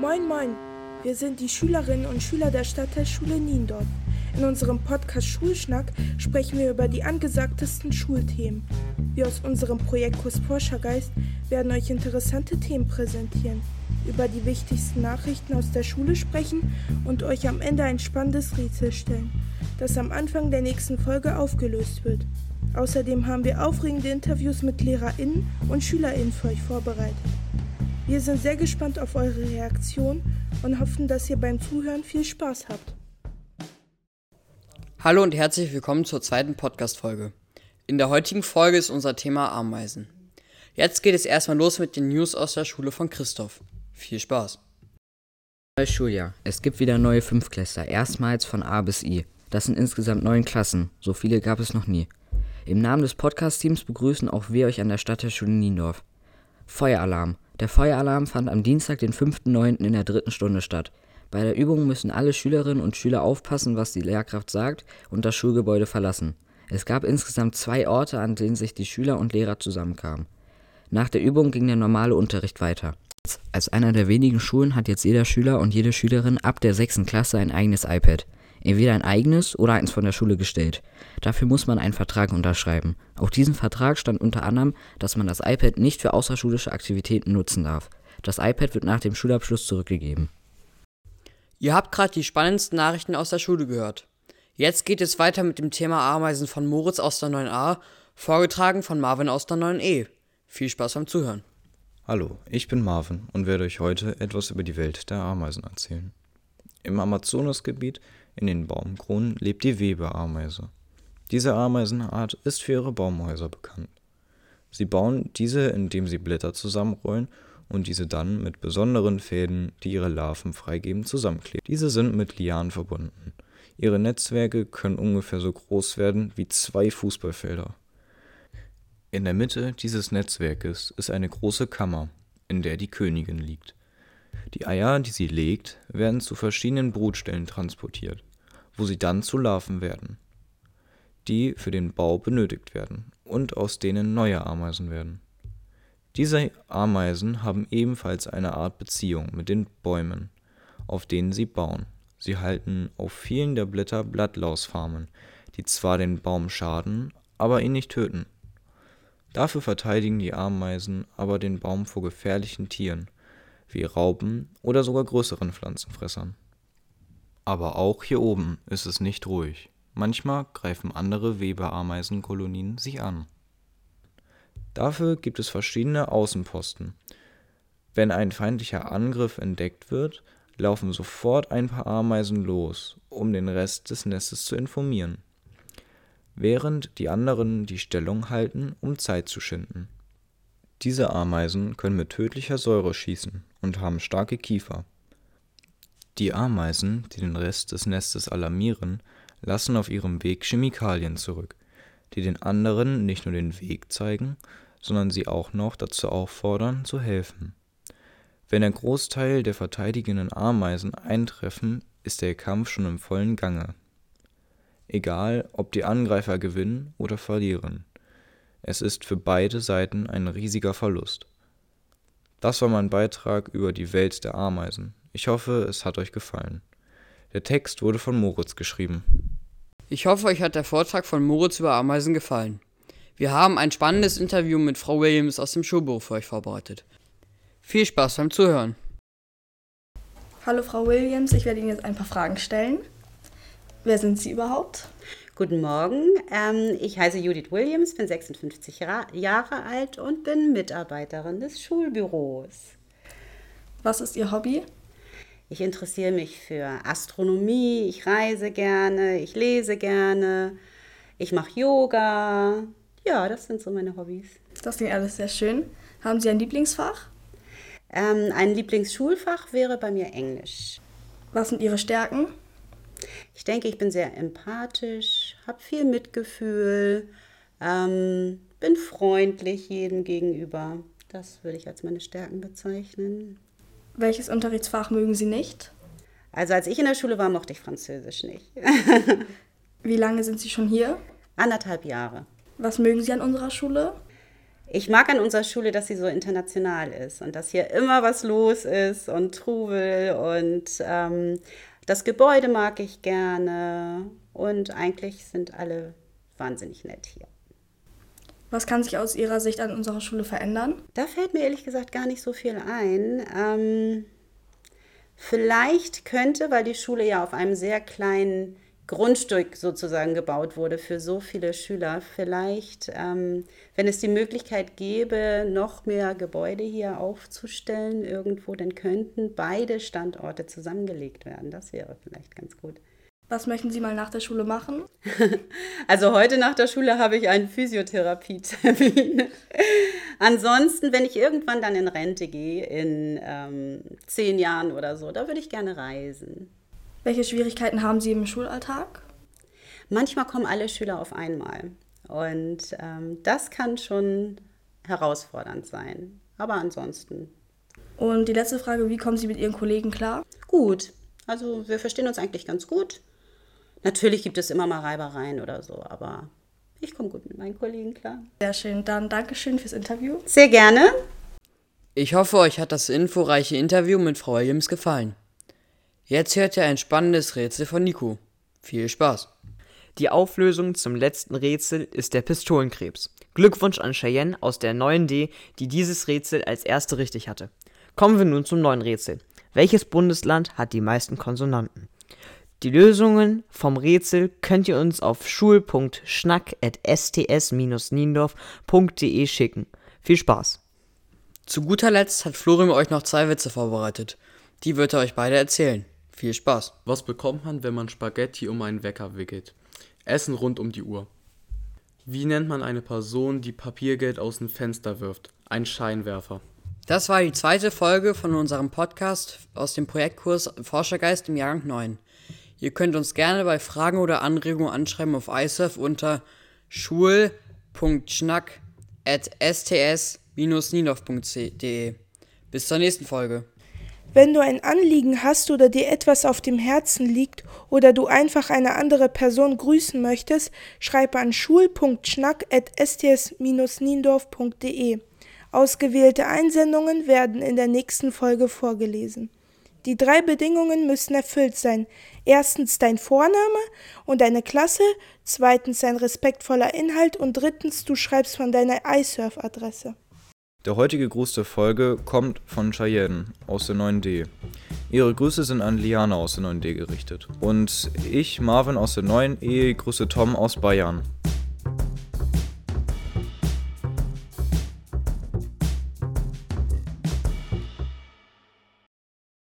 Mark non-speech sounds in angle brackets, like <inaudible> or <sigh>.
Moin, moin. Wir sind die Schülerinnen und Schüler der Stadtteilschule Niendorf. In unserem Podcast Schulschnack sprechen wir über die angesagtesten Schulthemen. Wir aus unserem Projektkurs Forschergeist werden euch interessante Themen präsentieren, über die wichtigsten Nachrichten aus der Schule sprechen und euch am Ende ein spannendes Rätsel stellen, das am Anfang der nächsten Folge aufgelöst wird. Außerdem haben wir aufregende Interviews mit LehrerInnen und SchülerInnen für euch vorbereitet. Wir sind sehr gespannt auf eure Reaktion und hoffen, dass ihr beim Zuhören viel Spaß habt. Hallo und herzlich willkommen zur zweiten Podcast-Folge. In der heutigen Folge ist unser Thema Ameisen. Jetzt geht es erstmal los mit den News aus der Schule von Christoph. Viel Spaß! Neues Schuljahr. Es gibt wieder neue Fünfklässler, erstmals von A bis I. Das sind insgesamt neun Klassen. So viele gab es noch nie. Im Namen des Podcast-Teams begrüßen auch wir euch an der Stadt der Schule Niendorf. Feueralarm. Der Feueralarm fand am Dienstag, den 5.9. in der dritten Stunde statt. Bei der Übung müssen alle Schülerinnen und Schüler aufpassen, was die Lehrkraft sagt und das Schulgebäude verlassen. Es gab insgesamt zwei Orte, an denen sich die Schüler und Lehrer zusammenkamen. Nach der Übung ging der normale Unterricht weiter. Als einer der wenigen Schulen hat jetzt jeder Schüler und jede Schülerin ab der sechsten Klasse ein eigenes iPad. Entweder ein eigenes oder eins von der Schule gestellt. Dafür muss man einen Vertrag unterschreiben. Auf diesem Vertrag stand unter anderem, dass man das iPad nicht für außerschulische Aktivitäten nutzen darf. Das iPad wird nach dem Schulabschluss zurückgegeben. Ihr habt gerade die spannendsten Nachrichten aus der Schule gehört. Jetzt geht es weiter mit dem Thema Ameisen von Moritz aus der 9a, vorgetragen von Marvin aus der 9e. Viel Spaß beim Zuhören. Hallo, ich bin Marvin und werde euch heute etwas über die Welt der Ameisen erzählen. Im Amazonasgebiet in den Baumkronen lebt die Webeameise. Diese Ameisenart ist für ihre Baumhäuser bekannt. Sie bauen diese, indem sie Blätter zusammenrollen und diese dann mit besonderen Fäden, die ihre Larven freigeben, zusammenkleben. Diese sind mit Lianen verbunden. Ihre Netzwerke können ungefähr so groß werden wie zwei Fußballfelder. In der Mitte dieses Netzwerkes ist eine große Kammer, in der die Königin liegt. Die Eier, die sie legt, werden zu verschiedenen Brutstellen transportiert, wo sie dann zu Larven werden, die für den Bau benötigt werden und aus denen neue Ameisen werden. Diese Ameisen haben ebenfalls eine Art Beziehung mit den Bäumen, auf denen sie bauen. Sie halten auf vielen der Blätter Blattlausfarmen, die zwar den Baum schaden, aber ihn nicht töten. Dafür verteidigen die Ameisen aber den Baum vor gefährlichen Tieren wie Raupen oder sogar größeren Pflanzenfressern. Aber auch hier oben ist es nicht ruhig. Manchmal greifen andere Webeameisenkolonien sie an. Dafür gibt es verschiedene Außenposten. Wenn ein feindlicher Angriff entdeckt wird, laufen sofort ein paar Ameisen los, um den Rest des Nestes zu informieren, während die anderen die Stellung halten, um Zeit zu schinden. Diese Ameisen können mit tödlicher Säure schießen und haben starke Kiefer. Die Ameisen, die den Rest des Nestes alarmieren, lassen auf ihrem Weg Chemikalien zurück, die den anderen nicht nur den Weg zeigen, sondern sie auch noch dazu auffordern, zu helfen. Wenn der Großteil der verteidigenden Ameisen eintreffen, ist der Kampf schon im vollen Gange. Egal, ob die Angreifer gewinnen oder verlieren. Es ist für beide Seiten ein riesiger Verlust. Das war mein Beitrag über die Welt der Ameisen. Ich hoffe, es hat euch gefallen. Der Text wurde von Moritz geschrieben. Ich hoffe, euch hat der Vortrag von Moritz über Ameisen gefallen. Wir haben ein spannendes Interview mit Frau Williams aus dem Schulbuch für euch vorbereitet. Viel Spaß beim Zuhören. Hallo Frau Williams, ich werde Ihnen jetzt ein paar Fragen stellen. Wer sind Sie überhaupt? Guten Morgen, ähm, ich heiße Judith Williams, bin 56 Jahre alt und bin Mitarbeiterin des Schulbüros. Was ist Ihr Hobby? Ich interessiere mich für Astronomie, ich reise gerne, ich lese gerne, ich mache Yoga. Ja, das sind so meine Hobbys. Das klingt alles sehr schön. Haben Sie ein Lieblingsfach? Ähm, ein Lieblingsschulfach wäre bei mir Englisch. Was sind Ihre Stärken? Ich denke, ich bin sehr empathisch, habe viel Mitgefühl, ähm, bin freundlich jedem gegenüber. Das würde ich als meine Stärken bezeichnen. Welches Unterrichtsfach mögen Sie nicht? Also als ich in der Schule war, mochte ich Französisch nicht. <laughs> Wie lange sind Sie schon hier? Anderthalb Jahre. Was mögen Sie an unserer Schule? Ich mag an unserer Schule, dass sie so international ist und dass hier immer was los ist und Trubel und ähm, das Gebäude mag ich gerne und eigentlich sind alle wahnsinnig nett hier. Was kann sich aus Ihrer Sicht an unserer Schule verändern? Da fällt mir ehrlich gesagt gar nicht so viel ein. Ähm, vielleicht könnte, weil die Schule ja auf einem sehr kleinen Grundstück sozusagen gebaut wurde für so viele Schüler. Vielleicht, ähm, wenn es die Möglichkeit gäbe, noch mehr Gebäude hier aufzustellen irgendwo, dann könnten beide Standorte zusammengelegt werden. Das wäre vielleicht ganz gut. Was möchten Sie mal nach der Schule machen? <laughs> Also heute nach der Schule habe ich einen Physiotherapie-Termin. <laughs> Ansonsten, wenn ich irgendwann dann in Rente gehe, in ähm, zehn Jahren oder so, da würde ich gerne reisen. Welche Schwierigkeiten haben Sie im Schulalltag? Manchmal kommen alle Schüler auf einmal. Und ähm, das kann schon herausfordernd sein. Aber ansonsten. Und die letzte Frage, wie kommen Sie mit Ihren Kollegen klar? Gut. Also wir verstehen uns eigentlich ganz gut. Natürlich gibt es immer mal Reibereien oder so, aber ich komme gut mit meinen Kollegen klar. Sehr schön. Dann Dankeschön fürs Interview. Sehr gerne. Ich hoffe, euch hat das inforeiche Interview mit Frau Williams gefallen. Jetzt hört ihr ein spannendes Rätsel von Nico. Viel Spaß. Die Auflösung zum letzten Rätsel ist der Pistolenkrebs. Glückwunsch an Cheyenne aus der 9D, die dieses Rätsel als erste richtig hatte. Kommen wir nun zum neuen Rätsel. Welches Bundesland hat die meisten Konsonanten? Die Lösungen vom Rätsel könnt ihr uns auf schul.schnack.sts-niendorf.de schicken. Viel Spaß! Zu guter Letzt hat Florian euch noch zwei Witze vorbereitet. Die wird er euch beide erzählen. Viel Spaß. Was bekommt man, wenn man Spaghetti um einen Wecker wickelt? Essen rund um die Uhr. Wie nennt man eine Person, die Papiergeld aus dem Fenster wirft? Ein Scheinwerfer. Das war die zweite Folge von unserem Podcast aus dem Projektkurs Forschergeist im Jahrgang 9. Ihr könnt uns gerne bei Fragen oder Anregungen anschreiben auf iSurf unter schul.schnack.sts-niendorf.de. Bis zur nächsten Folge. Wenn du ein Anliegen hast oder dir etwas auf dem Herzen liegt oder du einfach eine andere Person grüßen möchtest, schreibe an schul.schnack.sts-niendorf.de. Ausgewählte Einsendungen werden in der nächsten Folge vorgelesen. Die drei Bedingungen müssen erfüllt sein. Erstens dein Vorname und deine Klasse, zweitens ein respektvoller Inhalt und drittens du schreibst von deiner iSurf-Adresse. Der heutige Gruß der Folge kommt von Cheyenne aus der 9D. Ihre Grüße sind an Liana aus der 9D gerichtet. Und ich, Marvin aus der 9E, grüße Tom aus Bayern.